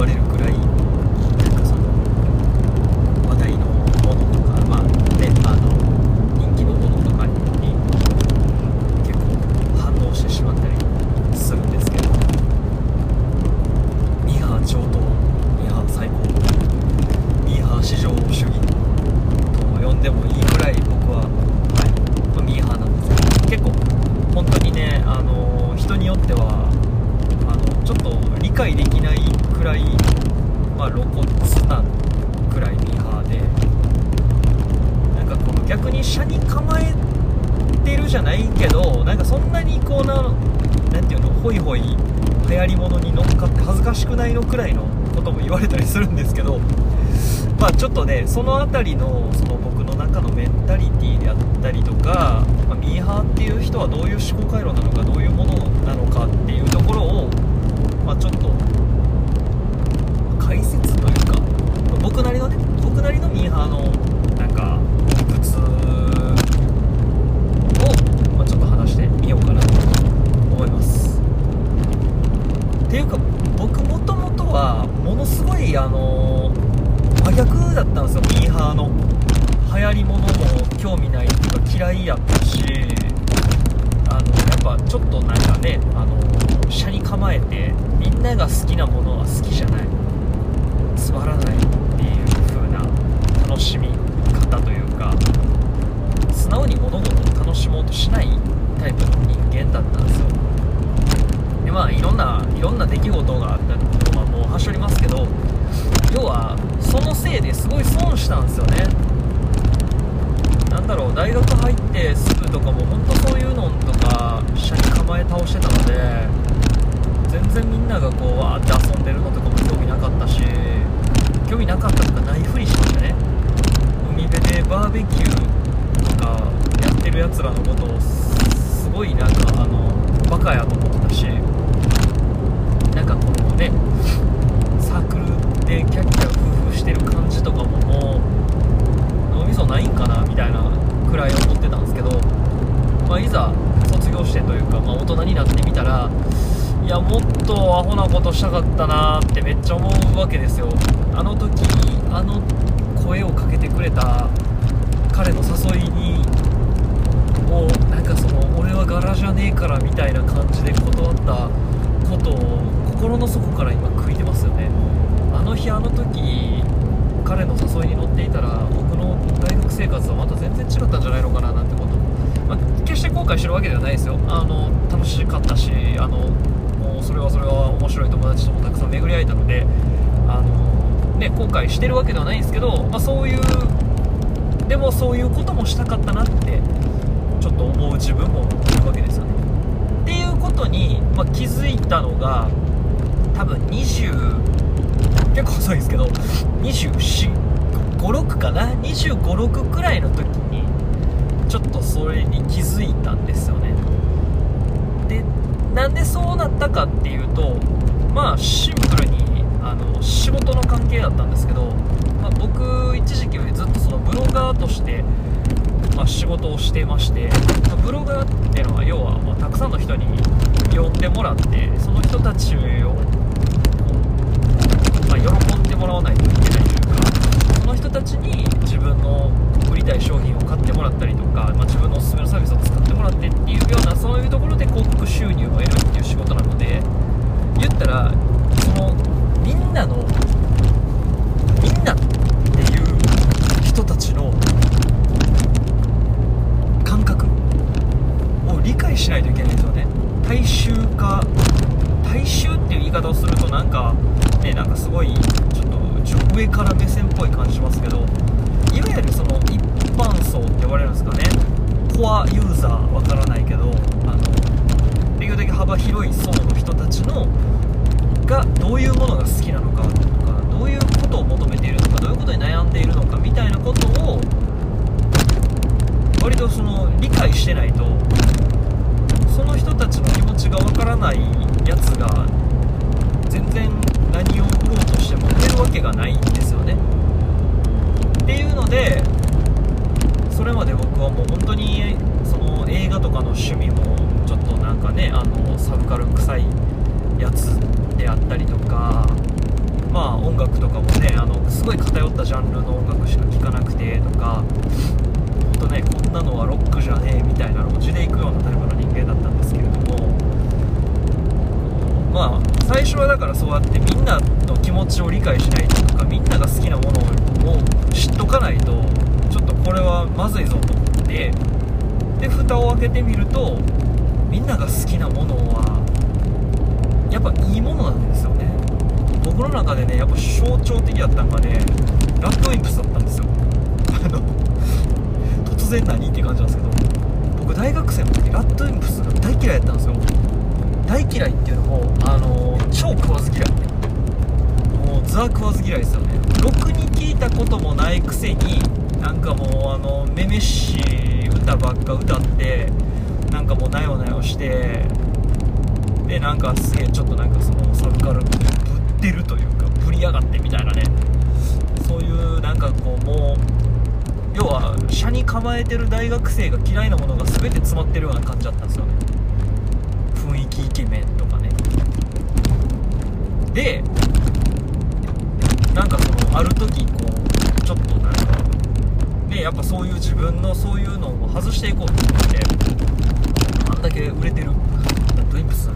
われるくらい流行り物に乗っかって恥ずかしくないのくらいのことも言われたりするんですけどまあちょっとねその辺りのその僕の中のメンタリティーであったりとか、まあミーハーっていう人はどういう思考回路なのかどういうものなのかっていうところを、まあ、ちょっと解説というか僕なりのね僕なりのミーハーのなんか理屈を、まあ、ちょっと話してみようかなと思いますっていうか僕もともとはものすごいあの真逆だったんですよミーハーの流行りものも興味ないとか嫌いやったしあのやっぱちょっとなんかあの車に構えてみんなが好きなものは好きじゃない。つまらないっていう風な楽しみ方というか素直に物事を楽しもうとしないタイプの人間だったんですよ。でまあいろんないろんな出来事があったりはもうはしょりますけど要はそのせいですごい損したんですよね。なんだろう大学入ってすぐとかも本当そういうのとか車に構え倒してたので全然みんながこうわーって遊んでるのとかも興味なかったし興味なかったとかないふりしましたね。海辺でバーベキューとかやってるやつらのことをすごいなんかあのバカやと思ったしなんかこのねサークルでキャッキャ夫婦してる感じとかももう脳みそないんかなみたいなくらい思ってたんですけど、まあ、いざ卒業してというか、まあ、大人になってみたらいやもっとアホなことしたかったなってめっちゃ思うわけですよあの時あの声をかけてくれた彼の誘いにもうなんかその俺は柄じゃねえからみたいな感じで断ったことを心の底から今悔いてますよねあの日あの時彼の誘いに乗っていたら僕の大学生活はまた全然違ったんじゃないのかななんてこと、まあ、決して後悔してるわけではないですよ。あの楽しかったしあのもうそれはそれは面白い友達ともたくさん巡り会えたのであの、ね、後悔してるわけではないんですけど、まあ、そういうでもそういうこともしたかったなってちょっと思う自分もいるわけですよね。っていうことに、まあ、気づいたのが多分20結構遅いですけど24 256かな？256くらいの時にちょっとそれに気づいたんですよね。でなんでそうなったかっていうとまあシンプルにあの仕事の関係だったんですけど、まあ、僕一時期ずっとそのブロガーとして、まあ、仕事をしてまして、まあブロガーっていうのは要は、まあたくさんの人に呼んでもらってその人たちをまあ、喜んでもらわないといけない人たちに自分の売りたい商品を買ってもらったりとか、まあ、自分のおすすめのサービスを使ってもらってっていうようなそういうところで広告収入を得るっていう仕事なので言ったらそのみんなのみんなっていう人たちの感覚を理解しないといけないんですよね。大衆化大衆っていう言い方をするとなんかねなんかすごいちょっと上から目線っぽい感じしますけどいわゆるその一般層って呼ばれるんですかね。コアユーザーわからないけどあのできるだけ幅広い層の人たちのがどういうものが好きなのかとかどういうことを求めているのかどういうことに悩んでいるのかみたいなことを割とその理解してないとその人たちの気持ちがわからないやつが全然何を売ろうとしても売れるわけがないんですよね。っていうのでそれまで僕はもう本当にその映画とかの趣味もちょっとなんかねあのサブカル臭いやつであったりとかまあ音楽とかもねあのすごい偏ったジャンルの音楽しか聴かなくてとか本当ねこんなのはロックじゃねえみたいなのを地で行くようなタイプの人間だったんですけれどもまあ最初はだからそうやってみんなの気持ちを理解しないととかみんなが好きなものを知っとかないとちょっとこれはまずいぞと思ってで蓋を開けてみるとみんなが好きなものはやっぱいいものなんですよね。僕の中でねやっぱ象徴的だったのがねラッドウィンプスだったんですよ。あの突然何って感じなんですけど僕大学生の時ラッドウィンプスが大嫌いやったんですよ。大嫌いってわず嫌いもうザ食わず嫌いですよね。ろくに聞いたこともないくせになんかもうあのめめし歌ばっか歌ってなんかもうなよなよしてでなんかすげえちょっとなんかそのサブカルぶってるというかぶりやがってみたいなね。そういうなんかこうもう要は車に構えてる大学生が嫌いなものが全て詰まってるような感じだったんですよね。雰囲気イケメンとかでなんかそのある時こうちょっとなんかねやっぱそういう自分のそういうのを外していこうと思ってあんだけ売れてるドインプス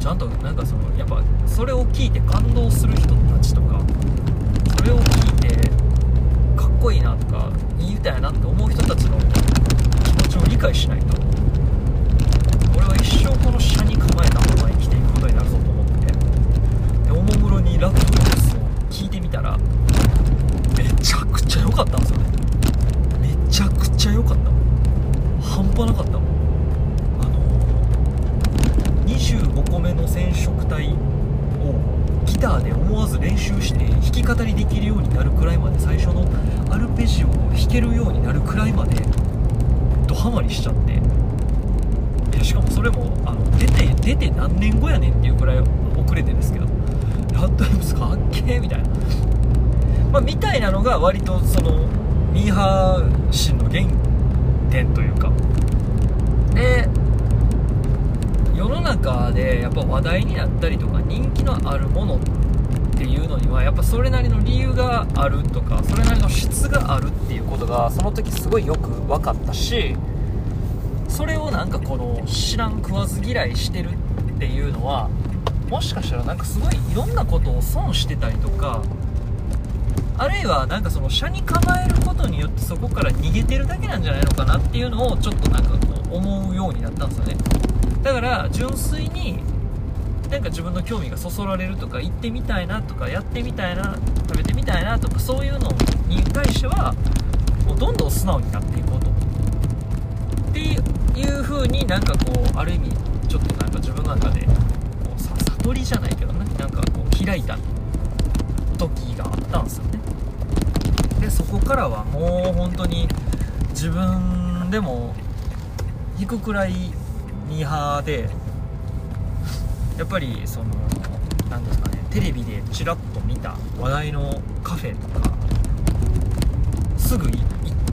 ちゃんとなんかそのやっぱそれを聞いて感動する人たちとかそれを聞いてかっこいいなとかいい歌やなって思う人たちの気持ちを理解しないと俺は一生この車に構えたまま生きていくことになるぞと思ってでおもむろにラップドレスを聞いてみたらめちゃくちゃ良かったんですよね。めちゃくちゃ良かった。半端なかったあの25個目の染色体をギターで思わず練習して弾き語りできるようになるくらいまで最初のアルペジオを弾けるようになるくらいまでドハマりしちゃって。でしかもそれもあの出て出て何年後やねんっていうくらい遅れてですけど。ラッドウィンプスかっけーみたいな。まあ、みたいなのが割とそのミーハー心の原点というか。で世の中でやっぱ話題になったりとか人気のあるものっていうのにはやっぱそれなりの理由があるとかそれなりの質があるっていうことがその時すごいよく分かったしそれをなんかこの知らん食わず嫌いしてるっていうのはもしかしたらなんかすごいいろんなことを損してたりとかあるいはなんかその車に構えることによってそこから逃げてるだけなんじゃないのかなっていうのをちょっとなんかこう思うようになったんですよね。だから純粋になんか自分の興味がそそられるとか行ってみたいなとかやってみたいな食べてみたいなとかそういうのに対してはもうどんどん素直になっていこうと。っていう風になんかこうある意味ちょっとなんか自分の中で悟りじゃないけどね。なんかこう開いた時があったんですよね。でそこからはもう本当に自分でも引くくらいミーハーでやっぱりその何ですかねテレビでちらっと見た話題のカフェとかすぐ行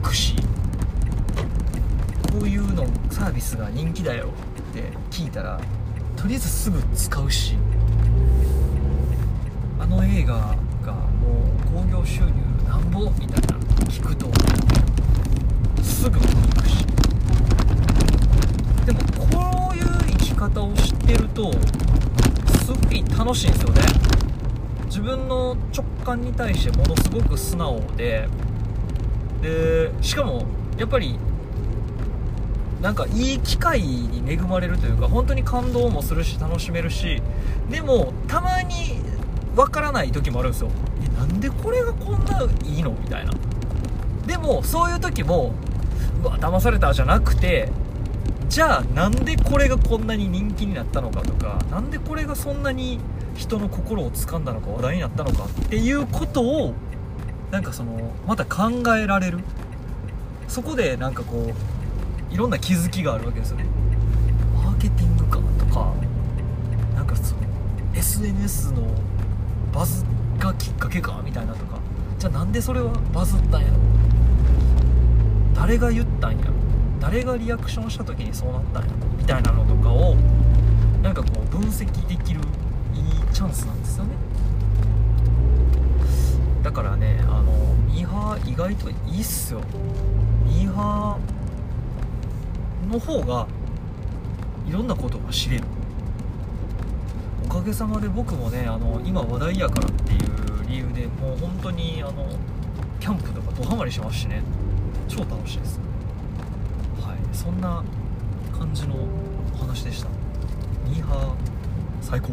くしこういうのサービスが人気だよって聞いたらとりあえずすぐ使うしあの映画がもう興行収入なんぼみたいな聞くとすぐ見に行くしでもこういう生き方を知ってるとすごい楽しいんですよね。自分の直感に対してものすごく素直ででしかもやっぱりなんかいい機会に恵まれるというか本当に感動もするし楽しめるしでもたまにわからない時もあるんですよ。えなんでこれがこんないいの？みたいな。でもそういう時もうわ騙されたじゃなくてじゃあなんでこれがこんなに人気になったのかとかなんでこれがそんなに人の心を掴んだのか話題になったのかっていうことをなんかそのまた考えられる。そこでなんかこういろんな気づきがあるわけですよね。マーケティングかとかなんかその SNS のバズがきっかけかみたいなとか。じゃあなんでそれはバズったんやろ？誰が言ったんやろ？誰がリアクションした時にそうなったんやろ？みたいなのとかをなんかこう分析できるいいチャンスなんですよね。だからねあのミーハー意外といいっすよ。ミーハーの方がいろんなことが知れる。おかげさまで僕もねあの今話題やからっていう理由でもう本当にあのキャンプとかドハマりしますしね。超楽しいです。はい。そんな感じのお話でした。ミーハー最高。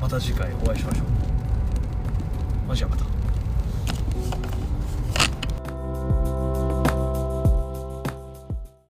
また次回お会いしましょう。マジやまた